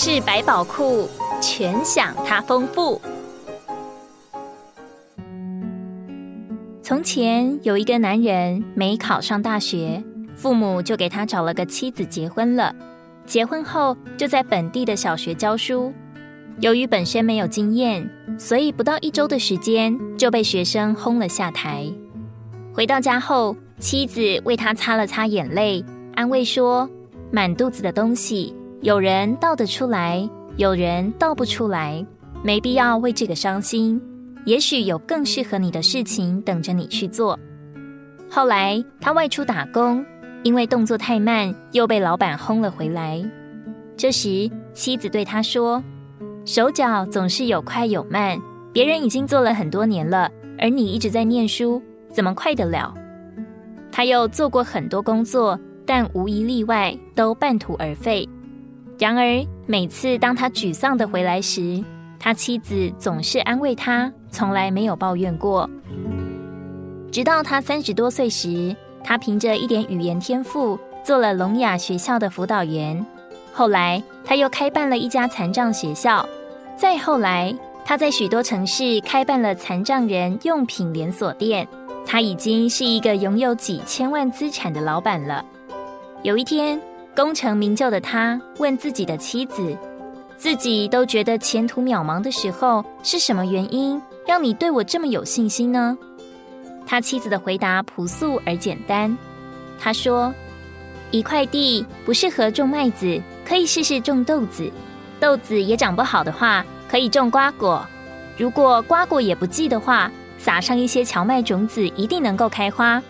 事百宝库，全享它丰富。从前有一个男人没考上大学，父母就给他找了个妻子结婚了。结婚后就在本地的小学教书。由于本身没有经验，所以不到一周的时间就被学生轰了下台。回到家后，妻子为他擦了擦眼泪，安慰说：“满肚子的东西，有人倒得出来，有人倒不出来，没必要为这个伤心。也许有更适合你的事情等着你去做。”后来他外出打工，因为动作太慢，又被老板轰了回来。这时妻子对他说。手脚总是有快有慢，别人已经做了很多年了，而你一直在念书，怎么快得了？他又做过很多工作，但无一例外都半途而废。然而每次当他沮丧的回来时，他妻子总是安慰他，从来没有抱怨过。直到他三十多岁时，他凭着一点语言天赋，做了聋哑学校的辅导员。后来他又开办了一家残障学校。再后来，他在许多城市开办了残障人用品连锁店。他已经是一个拥有几千万资产的老板了。有一天，功成名就的他问自己的妻子：“自己都觉得前途渺茫的时候，是什么原因让你对我这么有信心呢？”他妻子的回答朴素而简单。他说：“一块地不适合种麦子，可以试试种豆子。”豆子也长不好的话，可以种瓜果；如果瓜果也不济的话，撒上一些荞麦种子，一定能够开花。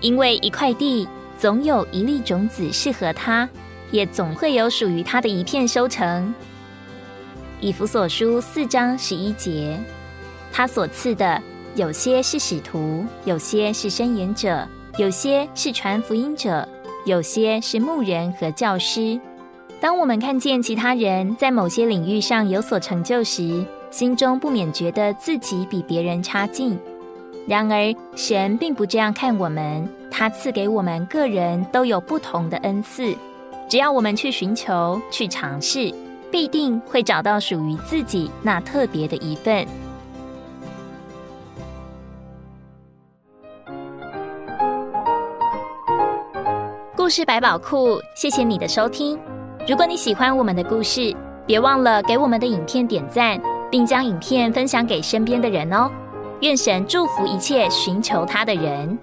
因为一块地总有一粒种子适合它，也总会有属于它的一片收成。以弗所书四章十一节，他所赐的有些是使徒，有些是申言者，有些是传福音者，有些是牧人和教师。当我们看见其他人在某些领域上有所成就时，心中不免觉得自己比别人差劲。然而，神并不这样看我们，他赐给我们个人都有不同的恩赐，只要我们去寻求、去尝试，必定会找到属于自己那特别的一份。故事百宝库，谢谢你的收听。如果你喜欢我们的故事，别忘了给我们的影片点赞，并将影片分享给身边的人哦。愿神祝福一切寻求他的人。